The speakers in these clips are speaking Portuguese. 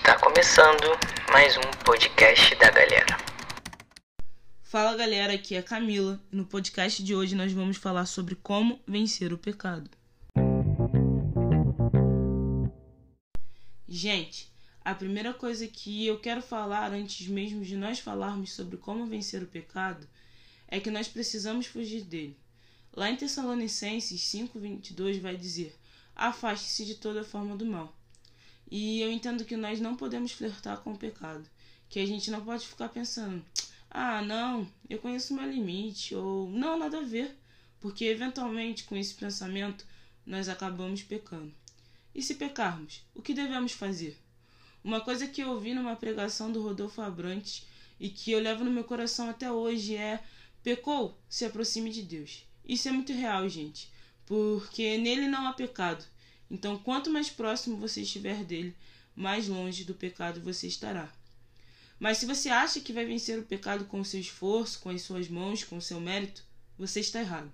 Está começando mais um podcast da galera. Fala galera, aqui é Camila e no podcast de hoje nós vamos falar sobre como vencer o pecado. Gente, a primeira coisa que eu quero falar antes mesmo de nós falarmos sobre como vencer o pecado é que nós precisamos fugir dele. Lá em Tessalonicenses 5:22 vai dizer: Afaste-se de toda forma do mal. E eu entendo que nós não podemos flertar com o pecado, que a gente não pode ficar pensando: "Ah, não, eu conheço meu limite" ou "Não, nada a ver", porque eventualmente com esse pensamento nós acabamos pecando. E se pecarmos, o que devemos fazer? Uma coisa que eu ouvi numa pregação do Rodolfo Abrantes e que eu levo no meu coração até hoje é: pecou, se aproxime de Deus. Isso é muito real, gente, porque nele não há pecado. Então, quanto mais próximo você estiver dele, mais longe do pecado você estará. Mas se você acha que vai vencer o pecado com o seu esforço, com as suas mãos, com o seu mérito, você está errado.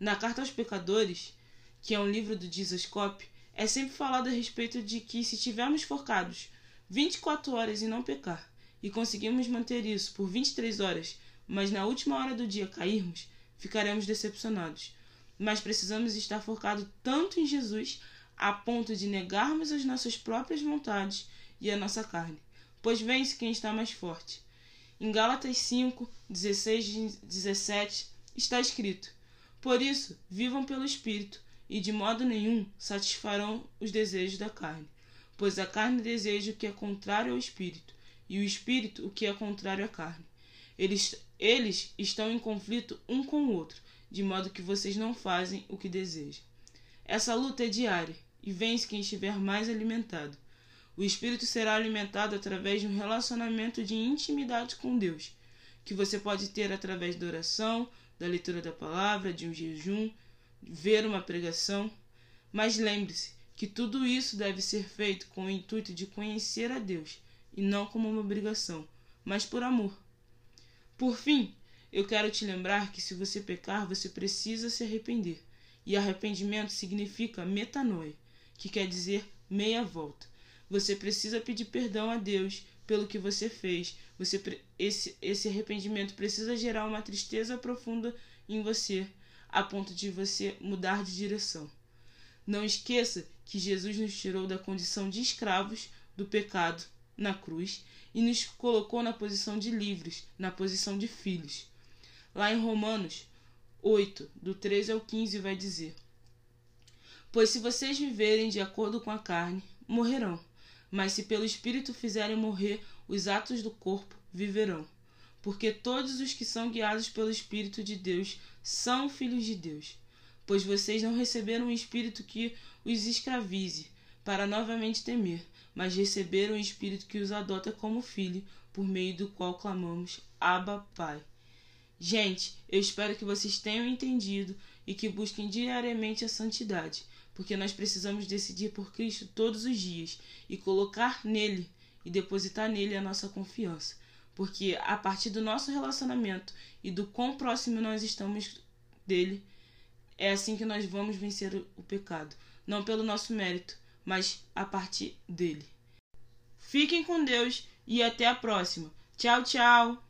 Na Carta aos Pecadores, que é um livro do Jesus Cop, é sempre falado a respeito de que se tivermos focados 24 horas e não pecar, e conseguirmos manter isso por 23 horas, mas na última hora do dia cairmos, ficaremos decepcionados. Mas precisamos estar focados tanto em Jesus a ponto de negarmos as nossas próprias vontades e a nossa carne, pois vence quem está mais forte. Em Gálatas 5, 16 e 17 está escrito: Por isso, vivam pelo Espírito e de modo nenhum satisfarão os desejos da carne. Pois a carne deseja o que é contrário ao espírito, e o espírito o que é contrário à carne. Eles, eles estão em conflito um com o outro, de modo que vocês não fazem o que desejam. Essa luta é diária, e vence quem estiver mais alimentado. O espírito será alimentado através de um relacionamento de intimidade com Deus, que você pode ter através da oração, da leitura da palavra, de um jejum, ver uma pregação, mas lembre-se que tudo isso deve ser feito com o intuito de conhecer a Deus e não como uma obrigação, mas por amor. Por fim, eu quero te lembrar que se você pecar, você precisa se arrepender. E arrependimento significa metanoia, que quer dizer meia volta. Você precisa pedir perdão a Deus pelo que você fez. Você esse esse arrependimento precisa gerar uma tristeza profunda em você a ponto de você mudar de direção. Não esqueça que Jesus nos tirou da condição de escravos do pecado na cruz e nos colocou na posição de livres, na posição de filhos. Lá em Romanos 8, do 13 ao 15, vai dizer: Pois se vocês viverem de acordo com a carne, morrerão, mas se pelo Espírito fizerem morrer os atos do corpo, viverão porque todos os que são guiados pelo Espírito de Deus são filhos de Deus. Pois vocês não receberam um espírito que os escravize, para novamente temer, mas receberam um espírito que os adota como filho, por meio do qual clamamos: Abba, Pai. Gente, eu espero que vocês tenham entendido e que busquem diariamente a santidade, porque nós precisamos decidir por Cristo todos os dias e colocar nele e depositar nele a nossa confiança porque a partir do nosso relacionamento e do quão próximo nós estamos dele, é assim que nós vamos vencer o pecado. Não pelo nosso mérito, mas a partir dele. Fiquem com Deus e até a próxima. Tchau, tchau!